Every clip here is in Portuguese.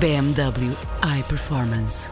BMW iPerformance.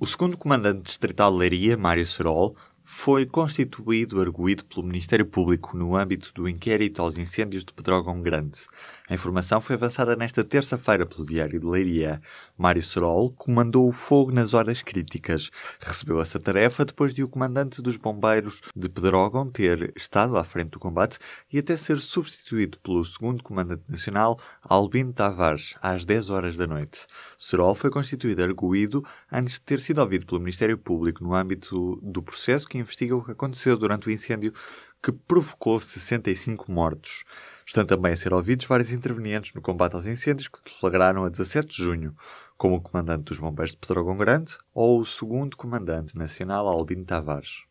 O segundo comandante distrital de Leiria, Mário Serol, foi constituído arguído pelo Ministério Público no âmbito do inquérito aos incêndios de Pedrógão Grande. A informação foi avançada nesta terça-feira pelo Diário de Leiria. Mário Serol comandou o fogo nas horas críticas. Recebeu essa tarefa depois de o comandante dos bombeiros de Pedrógão ter estado à frente do combate e até ser substituído pelo segundo comandante nacional, Albino Tavares, às 10 horas da noite. Serol foi constituído arguído antes de ter sido ouvido pelo Ministério Público no âmbito do processo que investiga o que aconteceu durante o incêndio que provocou 65 mortos. Estão também a ser ouvidos vários intervenientes no combate aos incêndios que deflagraram a 17 de junho, como o comandante dos bombeiros de Pedrógão Grande ou o segundo comandante nacional Albino Tavares.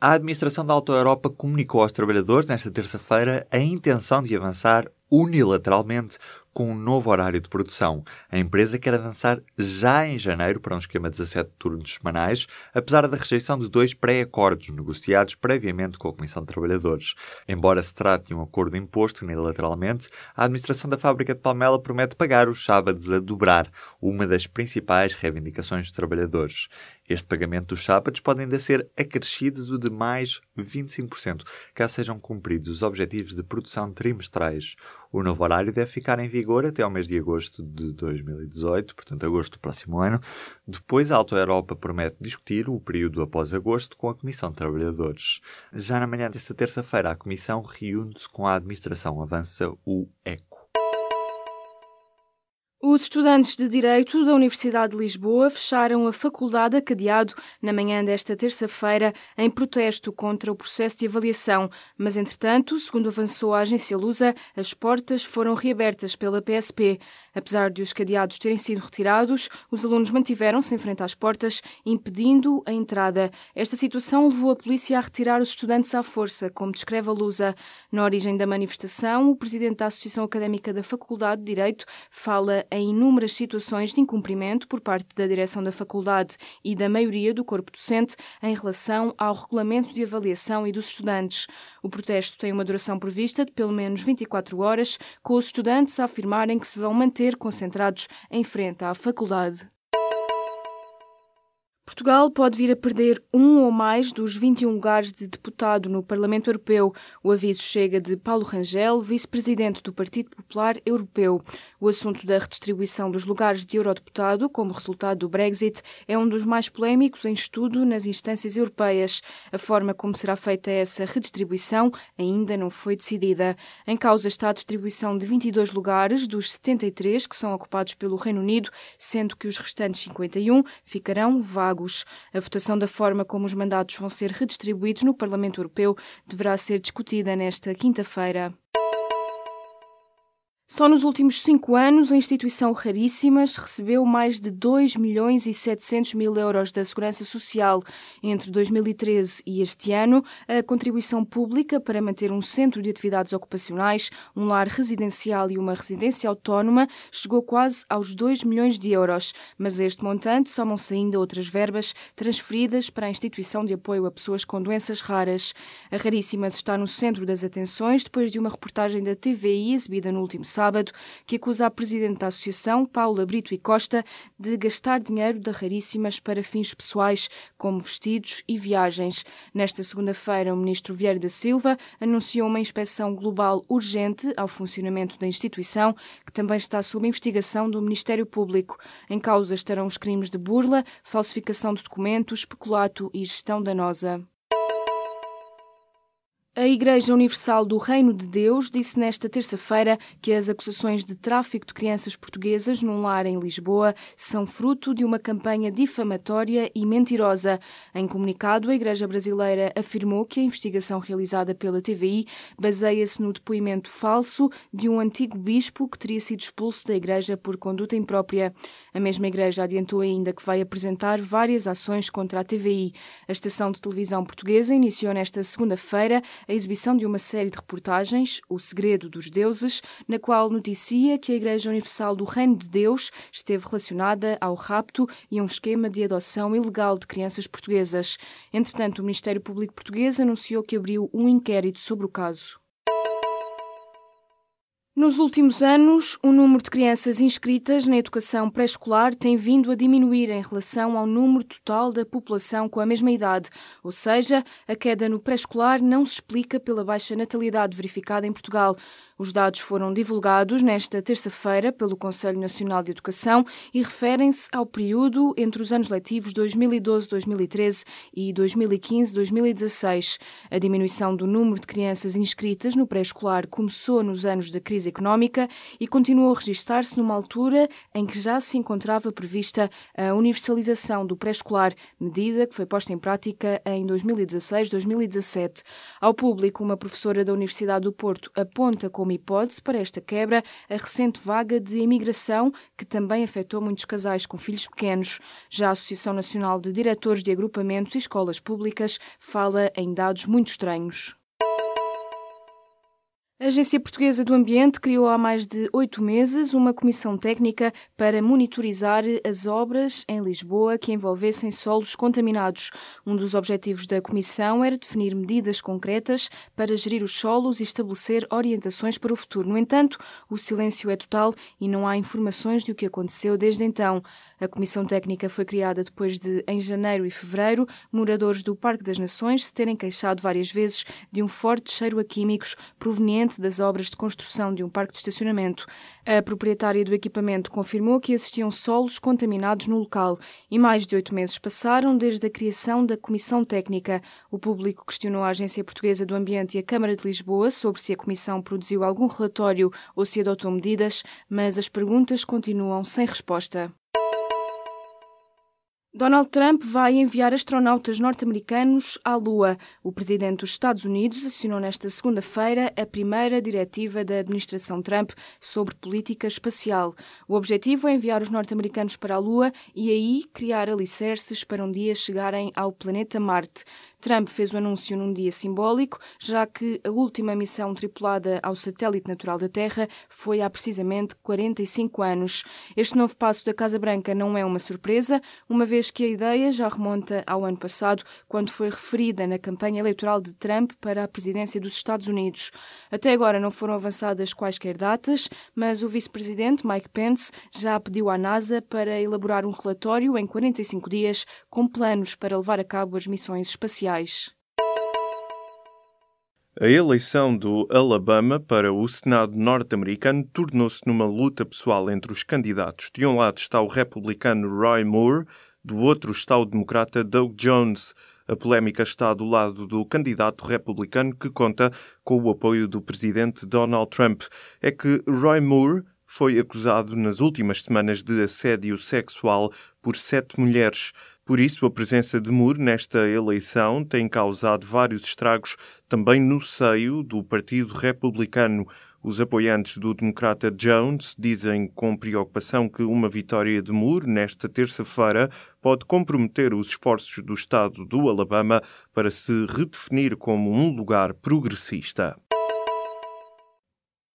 A administração da Auto Europa comunicou aos trabalhadores nesta terça-feira a intenção de avançar unilateralmente com um novo horário de produção. A empresa quer avançar já em janeiro para um esquema de 17 turnos semanais, apesar da rejeição de dois pré-acordos negociados previamente com a Comissão de Trabalhadores. Embora se trate de um acordo imposto unilateralmente, a administração da fábrica de Palmela promete pagar os sábados a dobrar, uma das principais reivindicações dos trabalhadores. Este pagamento dos sábados pode ainda ser acrescido de mais 25%, caso sejam cumpridos os objetivos de produção trimestrais. O novo horário deve ficar em vigor até ao mês de agosto de 2018, portanto, agosto do próximo ano. Depois, a Auto Europa promete discutir o período após agosto com a Comissão de Trabalhadores. Já na manhã desta terça-feira, a Comissão reúne-se com a Administração, avança o ECO. Os estudantes de Direito da Universidade de Lisboa fecharam a faculdade a cadeado na manhã desta terça-feira em protesto contra o processo de avaliação, mas entretanto, segundo avançou a agência Lusa, as portas foram reabertas pela PSP. Apesar de os cadeados terem sido retirados, os alunos mantiveram-se em frente às portas, impedindo a entrada. Esta situação levou a polícia a retirar os estudantes à força, como descreve a Lusa. Na origem da manifestação, o presidente da Associação Académica da Faculdade de Direito fala em inúmeras situações de incumprimento por parte da direção da faculdade e da maioria do corpo docente em relação ao regulamento de avaliação e dos estudantes. O protesto tem uma duração prevista de pelo menos 24 horas, com os estudantes a afirmarem que se vão manter concentrados em frente à faculdade. Portugal pode vir a perder um ou mais dos 21 lugares de deputado no Parlamento Europeu. O aviso chega de Paulo Rangel, vice-presidente do Partido Popular Europeu. O assunto da redistribuição dos lugares de eurodeputado, como resultado do Brexit, é um dos mais polémicos em estudo nas instâncias europeias. A forma como será feita essa redistribuição ainda não foi decidida. Em causa está a distribuição de 22 lugares dos 73 que são ocupados pelo Reino Unido, sendo que os restantes 51 ficarão vagos. A votação da forma como os mandatos vão ser redistribuídos no Parlamento Europeu deverá ser discutida nesta quinta-feira. Só nos últimos cinco anos, a instituição Raríssimas recebeu mais de 2 milhões e 700 mil euros da Segurança Social. Entre 2013 e este ano, a contribuição pública para manter um centro de atividades ocupacionais, um lar residencial e uma residência autónoma chegou quase aos 2 milhões de euros. Mas a este montante somam-se ainda outras verbas transferidas para a instituição de apoio a pessoas com doenças raras. A Raríssimas está no centro das atenções depois de uma reportagem da TVI exibida no último sábado sábado, que acusa a presidente da associação, Paula Brito e Costa, de gastar dinheiro da Raríssimas para fins pessoais, como vestidos e viagens. Nesta segunda-feira, o ministro Vieira da Silva anunciou uma inspeção global urgente ao funcionamento da instituição, que também está sob investigação do Ministério Público. Em causa estarão os crimes de burla, falsificação de documentos, peculato e gestão danosa. A Igreja Universal do Reino de Deus disse nesta terça-feira que as acusações de tráfico de crianças portuguesas num lar em Lisboa são fruto de uma campanha difamatória e mentirosa. Em comunicado, a Igreja Brasileira afirmou que a investigação realizada pela TVI baseia-se no depoimento falso de um antigo bispo que teria sido expulso da Igreja por conduta imprópria. A mesma Igreja adiantou ainda que vai apresentar várias ações contra a TVI. A estação de televisão portuguesa iniciou nesta segunda-feira a exibição de uma série de reportagens, O Segredo dos Deuses, na qual noticia que a Igreja Universal do Reino de Deus esteve relacionada ao rapto e a um esquema de adoção ilegal de crianças portuguesas. Entretanto, o Ministério Público Português anunciou que abriu um inquérito sobre o caso. Nos últimos anos, o número de crianças inscritas na educação pré-escolar tem vindo a diminuir em relação ao número total da população com a mesma idade, ou seja, a queda no pré-escolar não se explica pela baixa natalidade verificada em Portugal. Os dados foram divulgados nesta terça-feira pelo Conselho Nacional de Educação e referem-se ao período entre os anos letivos 2012-2013 e 2015-2016. A diminuição do número de crianças inscritas no pré-escolar começou nos anos da crise económica e continuou a registrar-se numa altura em que já se encontrava prevista a universalização do pré-escolar, medida que foi posta em prática em 2016-2017. Ao público, uma professora da Universidade do Porto aponta como como hipótese para esta quebra a recente vaga de imigração que também afetou muitos casais com filhos pequenos. Já a Associação Nacional de Diretores de Agrupamentos e Escolas Públicas fala em dados muito estranhos. A Agência Portuguesa do Ambiente criou há mais de oito meses uma comissão técnica para monitorizar as obras em Lisboa que envolvessem solos contaminados. Um dos objetivos da comissão era definir medidas concretas para gerir os solos e estabelecer orientações para o futuro. No entanto, o silêncio é total e não há informações de o que aconteceu desde então. A comissão técnica foi criada depois de, em janeiro e fevereiro, moradores do Parque das Nações se terem queixado várias vezes de um forte cheiro a químicos proveniente das obras de construção de um parque de estacionamento. A proprietária do equipamento confirmou que existiam solos contaminados no local e mais de oito meses passaram desde a criação da comissão técnica. O público questionou a Agência Portuguesa do Ambiente e a Câmara de Lisboa sobre se a comissão produziu algum relatório ou se adotou medidas, mas as perguntas continuam sem resposta. Donald Trump vai enviar astronautas norte-americanos à Lua. O presidente dos Estados Unidos assinou nesta segunda-feira a primeira diretiva da administração Trump sobre política espacial. O objetivo é enviar os norte-americanos para a Lua e aí criar alicerces para um dia chegarem ao planeta Marte. Trump fez o anúncio num dia simbólico, já que a última missão tripulada ao satélite natural da Terra foi há precisamente 45 anos. Este novo passo da Casa Branca não é uma surpresa, uma vez que a ideia já remonta ao ano passado, quando foi referida na campanha eleitoral de Trump para a presidência dos Estados Unidos. Até agora não foram avançadas quaisquer datas, mas o vice-presidente Mike Pence já pediu à NASA para elaborar um relatório em 45 dias com planos para levar a cabo as missões espaciais sociais. A eleição do Alabama para o Senado norte-americano tornou-se numa luta pessoal entre os candidatos. De um lado está o republicano Roy Moore, do outro está o democrata Doug Jones. A polémica está do lado do candidato republicano que conta com o apoio do presidente Donald Trump. É que Roy Moore foi acusado nas últimas semanas de assédio sexual por sete mulheres. Por isso, a presença de Moore nesta eleição tem causado vários estragos também no seio do Partido Republicano. Os apoiantes do democrata Jones dizem com preocupação que uma vitória de Moore nesta terça-feira pode comprometer os esforços do Estado do Alabama para se redefinir como um lugar progressista.